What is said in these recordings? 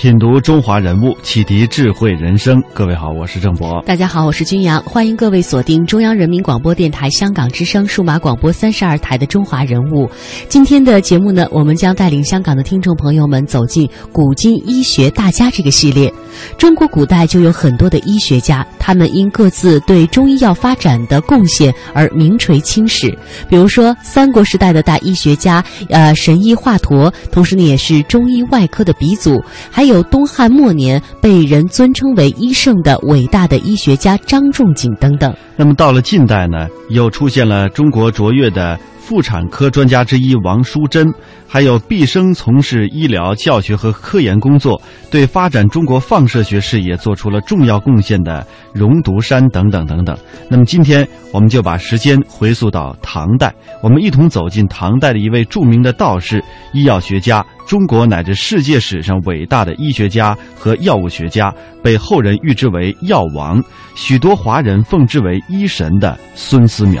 品读中华人物，启迪智慧人生。各位好，我是郑博。大家好，我是君阳。欢迎各位锁定中央人民广播电台香港之声数码广播三十二台的《中华人物》。今天的节目呢，我们将带领香港的听众朋友们走进“古今医学大家”这个系列。中国古代就有很多的医学家，他们因各自对中医药发展的贡献而名垂青史。比如说，三国时代的大医学家，呃，神医华佗，同时呢也是中医外科的鼻祖。还有东汉末年被人尊称为医圣的伟大的医学家张仲景等等。那么到了近代呢，又出现了中国卓越的。妇产科专家之一王淑珍，还有毕生从事医疗教学和科研工作，对发展中国放射学事业做出了重要贡献的荣独山等等等等。那么今天我们就把时间回溯到唐代，我们一同走进唐代的一位著名的道士、医药学家，中国乃至世界史上伟大的医学家和药物学家，被后人誉之为药王，许多华人奉之为医神的孙思邈。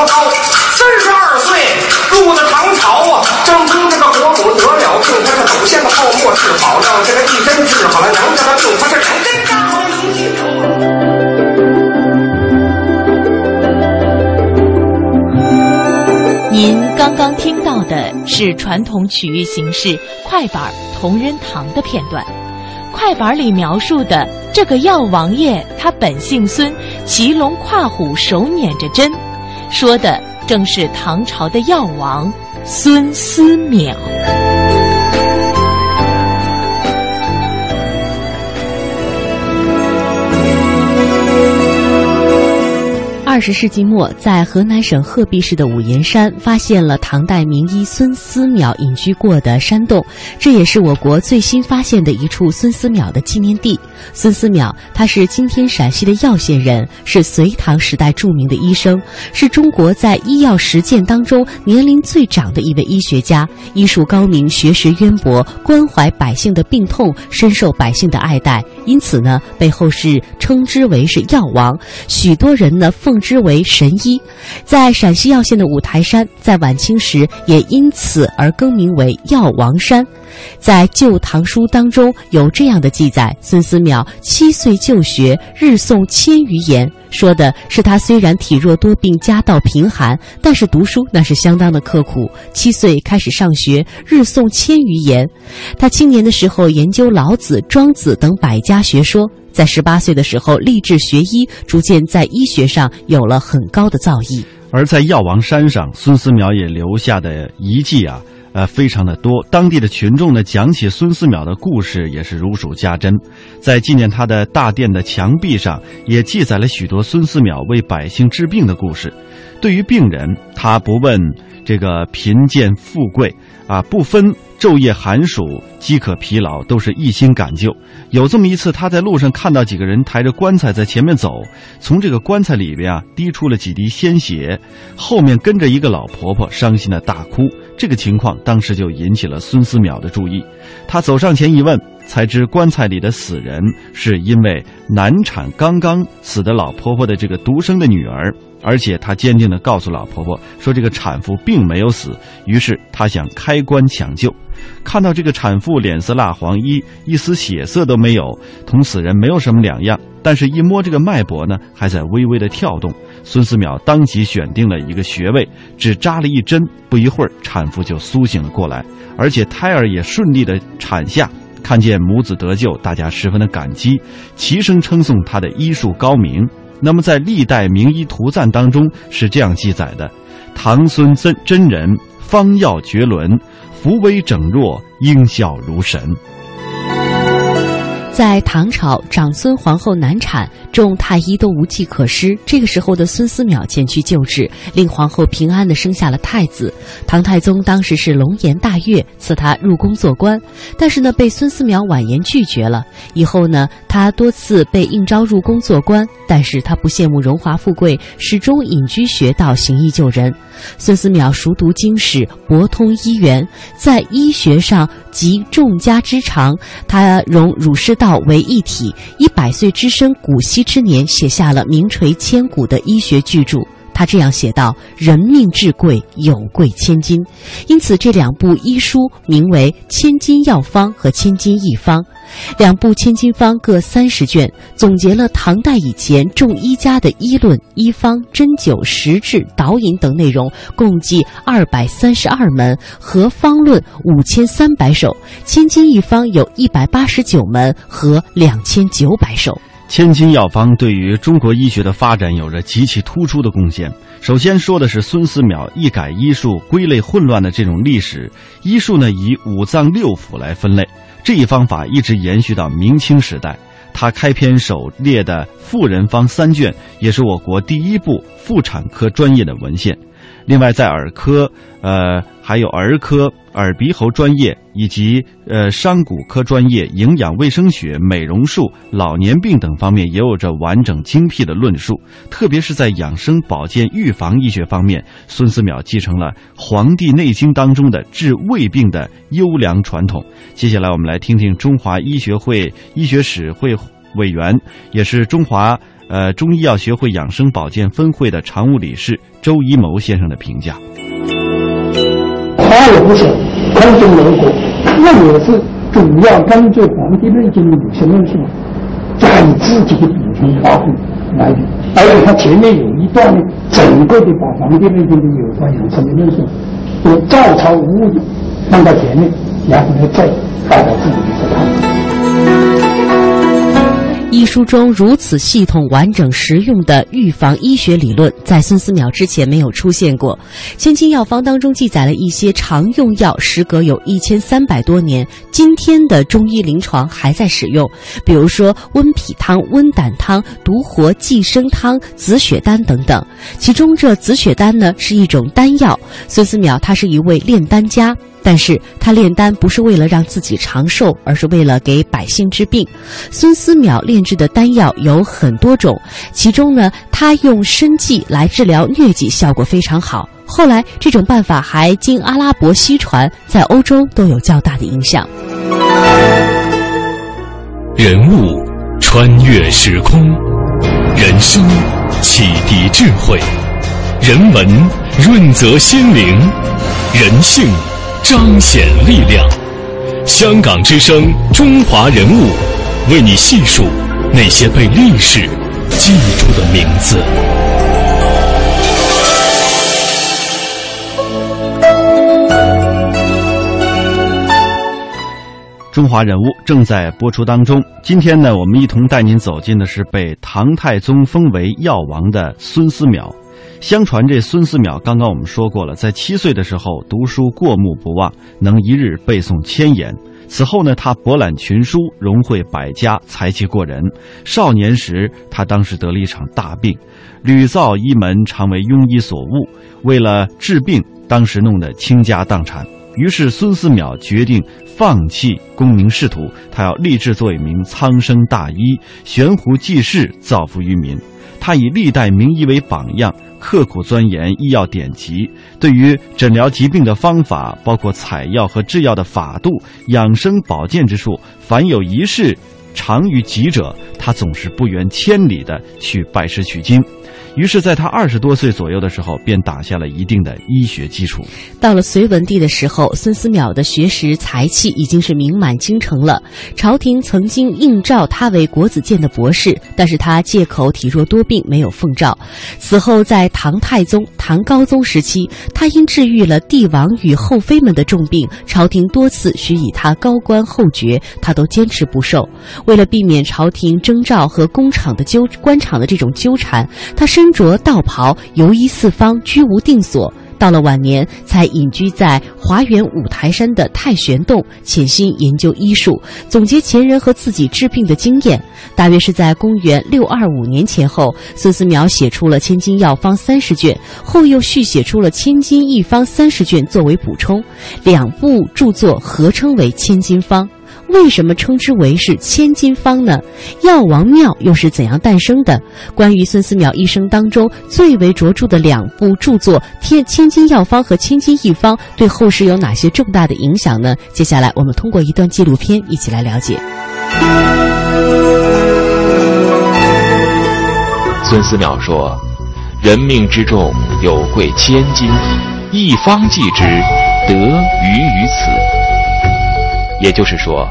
多高？三十二岁入的唐朝啊，正中这个国母得了病，他是祖先的泡沫治好，让这个一针治好了，能这个病他是两针扎好能记住。您刚刚听到的是传统曲艺形式快板同仁堂的片段。快板里描述的这个药王爷，他本姓孙，骑龙跨虎，手捻着针。说的正是唐朝的药王孙思邈。二十世纪末，在河南省鹤壁市的五岩山，发现了唐代名医孙思邈隐居过的山洞，这也是我国最新发现的一处孙思邈的纪念地。孙思邈，他是今天陕西的耀县人，是隋唐时代著名的医生，是中国在医药实践当中年龄最长的一位医学家，医术高明，学识渊博，关怀百姓的病痛，深受百姓的爱戴，因此呢，被后世称之为是药王。许多人呢奉。之为神医，在陕西耀县的五台山，在晚清时也因此而更名为药王山。在《旧唐书》当中有这样的记载：孙思邈七岁就学，日诵千余言。说的是他虽然体弱多病，家道贫寒，但是读书那是相当的刻苦。七岁开始上学，日诵千余言。他青年的时候研究老子、庄子等百家学说。在十八岁的时候立志学医，逐渐在医学上有了很高的造诣。而在药王山上，孙思邈也留下的遗迹啊，呃，非常的多。当地的群众呢，讲起孙思邈的故事也是如数家珍。在纪念他的大殿的墙壁上，也记载了许多孙思邈为百姓治病的故事。对于病人，他不问这个贫贱富贵。啊，不分昼夜寒暑、饥渴疲劳，都是一心赶救。有这么一次，他在路上看到几个人抬着棺材在前面走，从这个棺材里边啊滴出了几滴鲜血，后面跟着一个老婆婆，伤心的大哭。这个情况当时就引起了孙思邈的注意。他走上前一问，才知棺材里的死人是因为难产刚刚死的老婆婆的这个独生的女儿。而且他坚定地告诉老婆婆说：“这个产妇并没有死。”于是他想开棺抢救，看到这个产妇脸色蜡黄，一一丝血色都没有，同死人没有什么两样。但是，一摸这个脉搏呢，还在微微的跳动。孙思邈当即选定了一个穴位，只扎了一针，不一会儿，产妇就苏醒了过来，而且胎儿也顺利的产下。看见母子得救，大家十分的感激，齐声称颂他的医术高明。那么，在历代名医图赞当中是这样记载的：唐孙真真人方药绝伦，扶危拯弱，应效如神。在唐朝，长孙皇后难产，众太医都无计可施。这个时候的孙思邈前去救治，令皇后平安的生下了太子。唐太宗当时是龙颜大悦，赐他入宫做官。但是呢，被孙思邈婉言拒绝了。以后呢，他多次被应召入宫做官，但是他不羡慕荣华富贵，始终隐居学道，行医救人。孙思邈熟读经史，博通医源，在医学上集众家之长。他融儒释道为一体，以百岁之身、古稀之年，写下了名垂千古的医学巨著。他这样写道：“人命至贵，有贵千金。”因此，这两部医书名为《千金药方》和《千金义方》。两部千金方各三十卷，总结了唐代以前众医家的医论、医方、针灸、实质、导引等内容，共计二百三十二门，和方论五千三百首。千金一方有一百八十九门和两千九百首。千金药方对于中国医学的发展有着极其突出的贡献。首先说的是孙思邈一改医术归类混乱的这种历史，医术呢以五脏六腑来分类。这一方法一直延续到明清时代。他开篇首列的《妇人方》三卷，也是我国第一部妇产科专业的文献。另外，在儿科，呃，还有儿科、耳鼻喉专业以及呃伤骨科专业、营养卫生学、美容术、老年病等方面，也有着完整精辟的论述。特别是在养生保健、预防医学方面，孙思邈继承了《黄帝内经》当中的治胃病的优良传统。接下来，我们来听听中华医学会医学史会委员，也是中华。呃，中医药学会养生保健分会的常务理事周一谋先生的评价：他也不是空中楼阁，那也是主要根据《黄帝内经》的某些论述，在自己的补充发挥来的。而且他前面有一段呢，整个的把《黄帝内经》的有关养生的论述，都照抄无误的放到前面，然后呢再发表自己的看法。书中如此系统、完整、实用的预防医学理论，在孙思邈之前没有出现过。《千金药方》当中记载了一些常用药，时隔有一千三百多年，今天的中医临床还在使用。比如说温脾汤、温胆汤、独活寄生汤、紫雪丹等等。其中这紫雪丹呢是一种丹药。孙思邈他是一位炼丹家。但是他炼丹不是为了让自己长寿，而是为了给百姓治病。孙思邈炼制的丹药有很多种，其中呢，他用参剂来治疗疟疾，效果非常好。后来这种办法还经阿拉伯西传，在欧洲都有较大的影响。人物穿越时空，人生启迪智慧，人文润泽心灵，人性。彰显力量，香港之声，中华人物，为你细数那些被历史记住的名字。中华人物正在播出当中。今天呢，我们一同带您走进的是被唐太宗封为药王的孙思邈。相传这孙思邈，刚刚我们说过了，在七岁的时候读书过目不忘，能一日背诵千言。此后呢，他博览群书，融汇百家，才气过人。少年时，他当时得了一场大病，屡造医门，常为庸医所误。为了治病，当时弄得倾家荡产。于是孙思邈决定放弃功名仕途，他要立志做一名苍生大医，悬壶济世，造福于民。他以历代名医为榜样，刻苦钻研医药典籍，对于诊疗疾病的方法，包括采药和制药的法度、养生保健之术，凡有一事长于己者，他总是不远千里的去拜师取经。于是，在他二十多岁左右的时候，便打下了一定的医学基础。到了隋文帝的时候，孙思邈的学识才气已经是名满京城了。朝廷曾经应召他为国子监的博士，但是他借口体弱多病，没有奉召。此后，在唐太宗、唐高宗时期，他因治愈了帝王与后妃们的重病，朝廷多次许以他高官厚爵，他都坚持不受。为了避免朝廷征召和工厂的纠官场的这种纠缠，他深。身着道袍，游医四方，居无定所。到了晚年，才隐居在华园五台山的太玄洞，潜心研究医术，总结前人和自己治病的经验。大约是在公元六二五年前后，孙思邈写出了《千金药方》三十卷，后又续写出了《千金一方》三十卷作为补充，两部著作合称为《千金方》。为什么称之为是千金方呢？药王庙又是怎样诞生的？关于孙思邈一生当中最为卓著的两部著作《天千金药方》和《千金一方》，对后世有哪些重大的影响呢？接下来我们通过一段纪录片一起来了解。孙思邈说：“人命之重，有贵千金，一方济之，得于于此。”也就是说。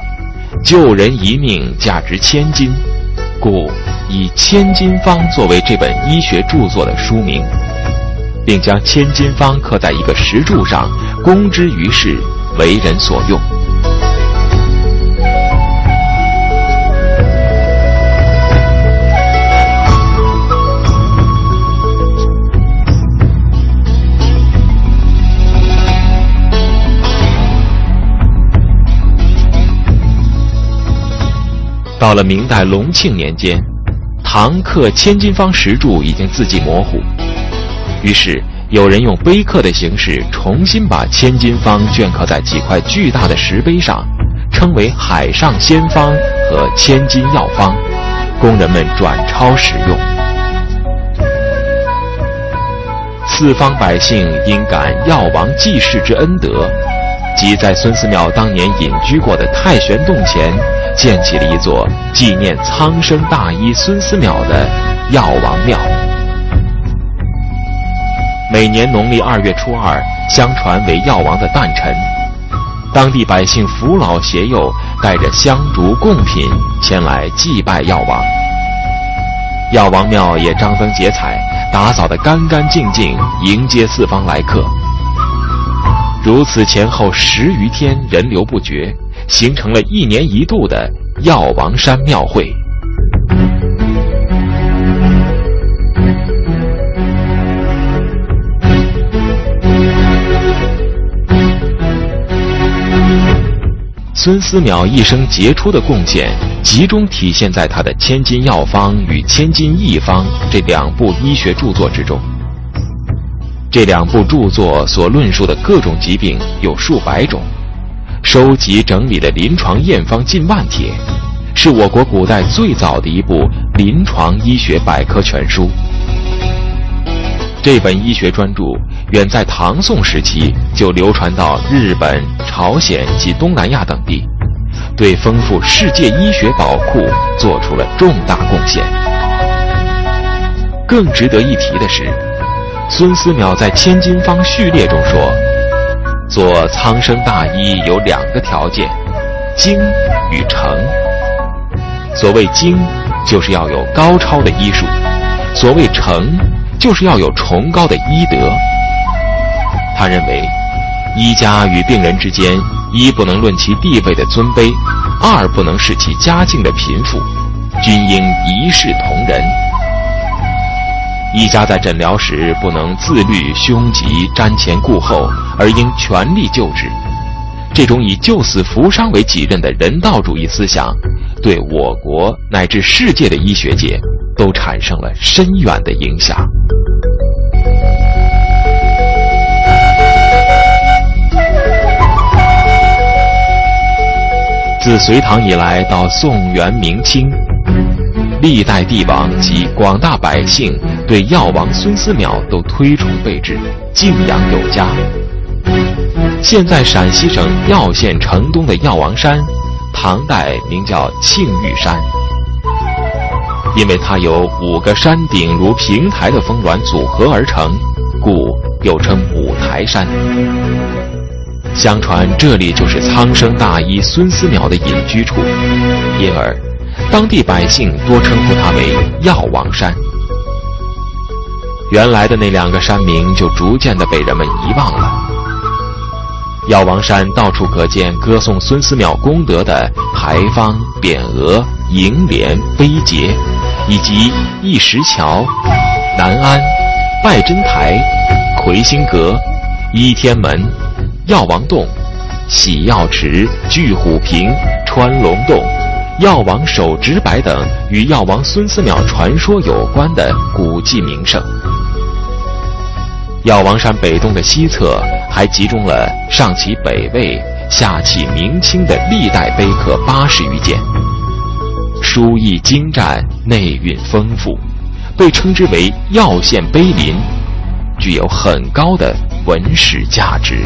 救人一命价值千金，故以《千金方》作为这本医学著作的书名，并将《千金方》刻在一个石柱上，公之于世，为人所用。到了明代隆庆年间，唐刻《千金方》石柱已经字迹模糊，于是有人用碑刻的形式重新把《千金方》镌刻在几块巨大的石碑上，称为“海上仙方”和“千金药方”，供人们转抄使用。四方百姓因感药王济世之恩德，即在孙思邈当年隐居过的太玄洞前。建起了一座纪念苍生大医孙思邈的药王庙。每年农历二月初二，相传为药王的诞辰，当地百姓扶老携幼，带着香烛贡品前来祭拜药王。药王庙也张灯结彩，打扫得干干净净，迎接四方来客。如此前后十余天，人流不绝。形成了一年一度的药王山庙会。孙思邈一生杰出的贡献，集中体现在他的《千金药方》与《千金义方》这两部医学著作之中。这两部著作所论述的各种疾病有数百种。收集整理的临床验方近万帖，是我国古代最早的一部临床医学百科全书。这本医学专著远在唐宋时期就流传到日本、朝鲜及东南亚等地，对丰富世界医学宝库做出了重大贡献。更值得一提的是，孙思邈在《千金方序列》中说。做苍生大医有两个条件：精与诚。所谓精，就是要有高超的医术；所谓诚，就是要有崇高的医德。他认为，医家与病人之间，一不能论其地位的尊卑，二不能视其家境的贫富，均应一视同仁。医家在诊疗时不能自律凶疾，瞻前顾后，而应全力救治，这种以救死扶伤为己任的人道主义思想，对我国乃至世界的医学界都产生了深远的影响。自隋唐以来到宋元明清。历代帝王及广大百姓对药王孙思邈都推崇备至，敬仰有加。现在陕西省耀县城东的药王山，唐代名叫庆玉山，因为它由五个山顶如平台的峰峦组合而成，故又称五台山。相传这里就是苍生大医孙思邈的隐居处，因而当地百姓多称呼它为药王山。原来的那两个山名就逐渐的被人们遗忘了。药王山到处可见歌颂孙思邈功德的牌坊、匾额、楹联、碑碣，以及一石桥、南安、拜真台、魁星阁、依天门。药王洞、洗药池、巨虎坪、穿龙洞、药王手执柏等与药王孙思邈传说有关的古迹名胜。药王山北洞的西侧还集中了上起北魏、下起明清的历代碑刻八十余件，书意精湛，内蕴丰富，被称之为“药县碑林”，具有很高的文史价值。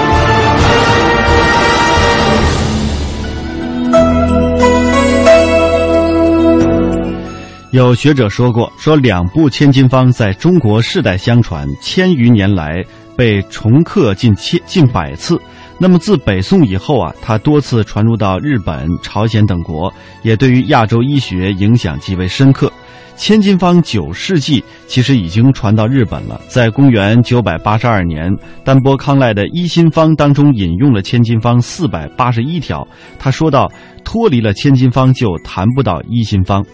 有学者说过，说两部千金方在中国世代相传，千余年来被重刻近千近百次。那么自北宋以后啊，它多次传入到日本、朝鲜等国，也对于亚洲医学影响极为深刻。千金方九世纪其实已经传到日本了，在公元九百八十二年，丹波康赖的医心方当中引用了千金方四百八十一条。他说到，脱离了千金方，就谈不到医心方。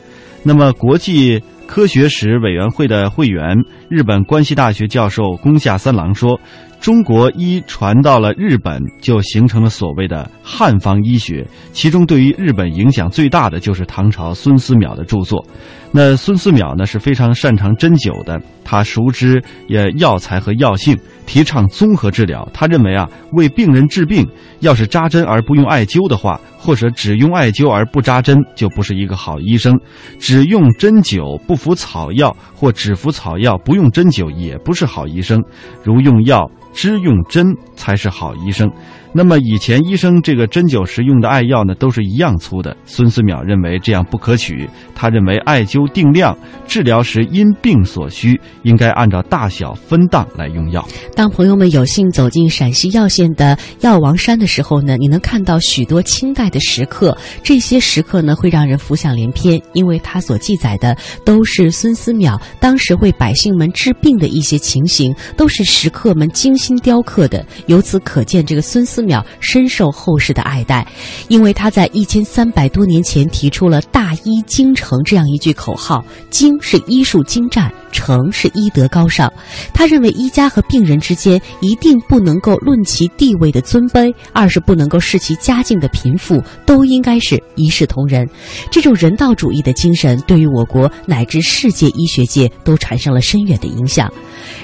那么，国际科学史委员会的会员、日本关西大学教授宫下三郎说：“中国医传到了日本，就形成了所谓的汉方医学。其中，对于日本影响最大的就是唐朝孙思邈的著作。那孙思邈呢，是非常擅长针灸的，他熟知也药材和药性，提倡综合治疗。他认为啊，为病人治病，要是扎针而不用艾灸的话。”或者只用艾灸而不扎针，就不是一个好医生；只用针灸不服草药，或只服草药不用针灸，也不是好医生。如用药。只用针才是好医生。那么以前医生这个针灸时用的艾药呢，都是一样粗的。孙思邈认为这样不可取，他认为艾灸定量，治疗时因病所需，应该按照大小分档来用药。当朋友们有幸走进陕西耀县的药王山的时候呢，你能看到许多清代的石刻，这些石刻呢会让人浮想联翩，因为它所记载的都是孙思邈当时为百姓们治病的一些情形，都是石刻们精心。雕刻的，由此可见，这个孙思邈深受后世的爱戴，因为他在一千三百多年前提出了“大医精诚”这样一句口号。精是医术精湛，诚是医德高尚。他认为医家和病人之间一定不能够论其地位的尊卑，二是不能够视其家境的贫富，都应该是一视同仁。这种人道主义的精神，对于我国乃至世界医学界都产生了深远的影响。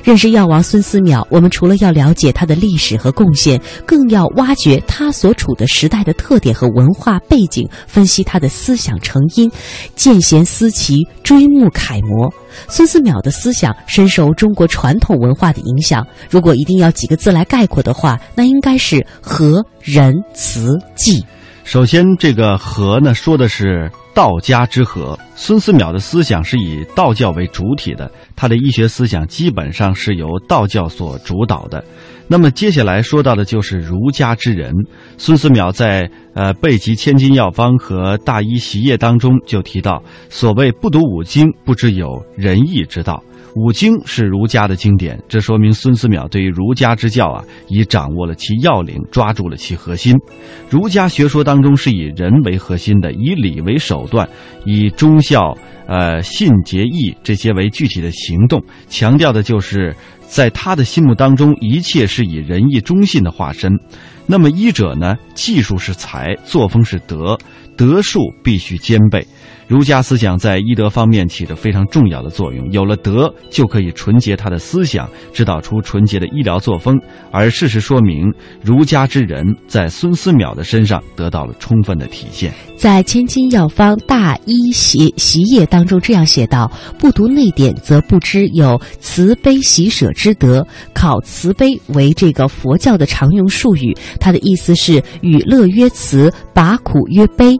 认识药王孙思邈，我们除了要了解他的历史和贡献，更要挖掘他所处的时代的特点和文化背景，分析他的思想成因，见贤思齐，追慕楷模。孙思邈的思想深受中国传统文化的影响。如果一定要几个字来概括的话，那应该是和仁慈济。首先，这个和呢说的是道家之和。孙思邈的思想是以道教为主体的，他的医学思想基本上是由道教所主导的。那么接下来说到的就是儒家之人。孙思邈在呃《备急千金药方》和《大医习业》当中就提到，所谓不读五经，不知有仁义之道。五经是儒家的经典，这说明孙思邈对于儒家之教啊，已掌握了其要领，抓住了其核心。儒家学说当中是以人为核心的，以礼为手段，以忠孝、呃信节义这些为具体的行动，强调的就是在他的心目当中，一切是以仁义忠信的化身。那么医者呢，技术是才，作风是德，德术必须兼备。儒家思想在医德方面起着非常重要的作用，有了德，就可以纯洁他的思想，指导出纯洁的医疗作风。而事实说明，儒家之人在孙思邈的身上得到了充分的体现。在《千金药方·大医习习业》当中这样写道：“不读内典，则不知有慈悲喜舍之德。考慈悲为这个佛教的常用术语，它的意思是与乐曰慈，拔苦曰悲。”《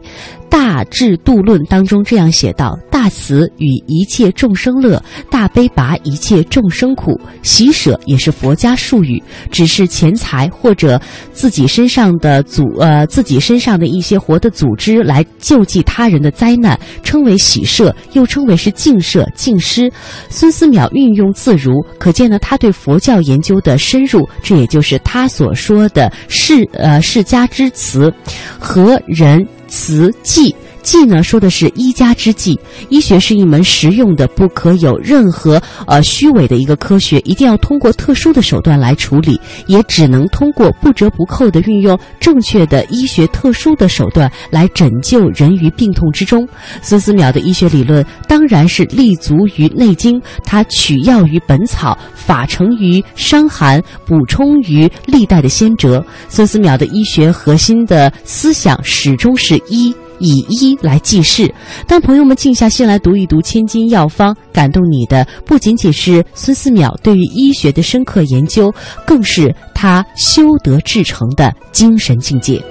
大智度论》当中这样写道：“大慈与一切众生乐，大悲拔一切众生苦。喜舍也是佛家术语，只是钱财或者自己身上的组呃自己身上的一些活的组织来救济他人的灾难，称为喜舍，又称为是净舍、净施。孙思邈运用自如，可见呢他对佛教研究的深入，这也就是他所说的世呃世家之慈和人。”词记。技呢，说的是医家之技。医学是一门实用的、不可有任何呃虚伪的一个科学，一定要通过特殊的手段来处理，也只能通过不折不扣的运用正确的医学特殊的手段来拯救人于病痛之中。孙思邈的医学理论当然是立足于《内经》，他取药于《本草》，法成于《伤寒》，补充于历代的先哲。孙思邈的医学核心的思想始终是医。以医来济世。当朋友们静下心来读一读《千金药方》，感动你的不仅仅是孙思邈对于医学的深刻研究，更是他修德至诚的精神境界。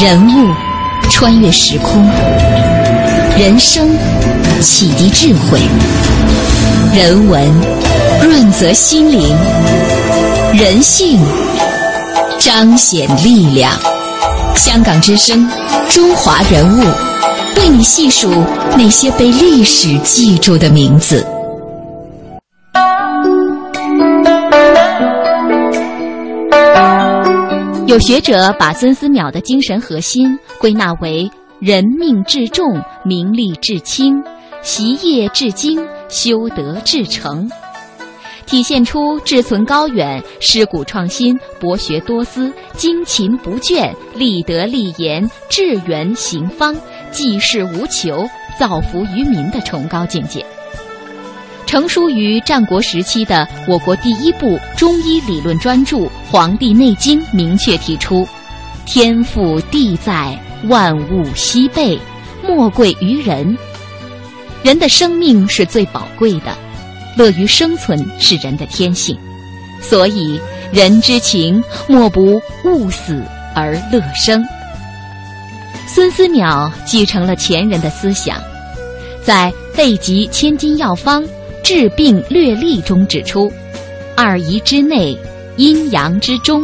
人物穿越时空，人生启迪智慧，人文润泽心灵，人性。彰显力量。香港之声，中华人物，为你细数那些被历史记住的名字。有学者把孙思邈的精神核心归纳为：人命至重，名利至轻，习业至精，修德至诚。体现出志存高远、师古创新、博学多思、精勤不倦、立德立言、致远行方、济世无求、造福于民的崇高境界。成书于战国时期的我国第一部中医理论专著《黄帝内经》明确提出：“天赋地在，万物西备，莫贵于人。人的生命是最宝贵的。”乐于生存是人的天性，所以人之情莫不勿死而乐生。孙思邈继承了前人的思想，在《备急千金药方·治病略例》中指出：二仪之内，阴阳之中，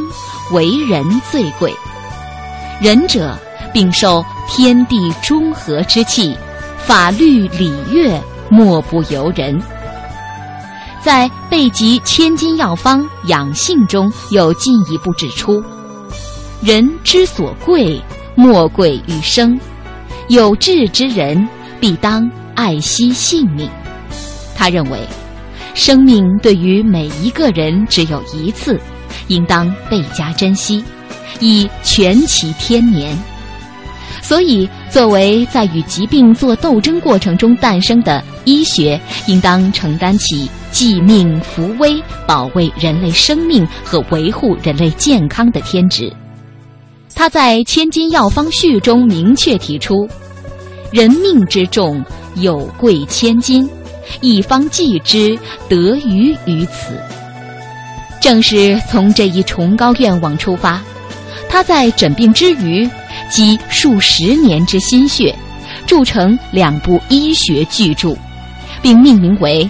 为人最贵。仁者并受天地中和之气，法律礼乐莫不由人。在《备急千金药方·养性》中有进一步指出：人之所贵，莫贵于生。有志之人，必当爱惜性命。他认为，生命对于每一个人只有一次，应当倍加珍惜，以全其天年。所以，作为在与疾病做斗争过程中诞生的医学，应当承担起济命扶危、保卫人类生命和维护人类健康的天职。他在《千金药方序》中明确提出：“人命之重，有贵千金，一方济之，得于于此。”正是从这一崇高愿望出发，他在诊病之余，积数十年之心血，铸成两部医学巨著，并命名为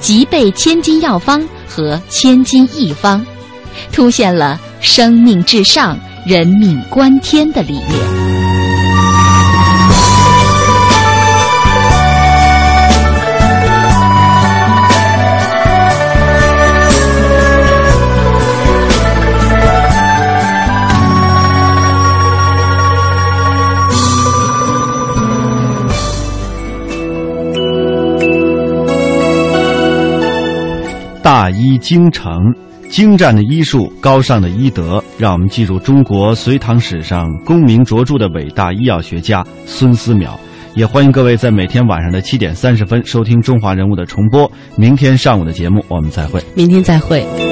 《脊背千金药方》和《千金一方》，凸显了生命至上、人命关天的理念。医精诚，精湛的医术，高尚的医德，让我们记住中国隋唐史上功名卓著的伟大医药学家孙思邈。也欢迎各位在每天晚上的七点三十分收听《中华人物》的重播。明天上午的节目，我们再会。明天再会。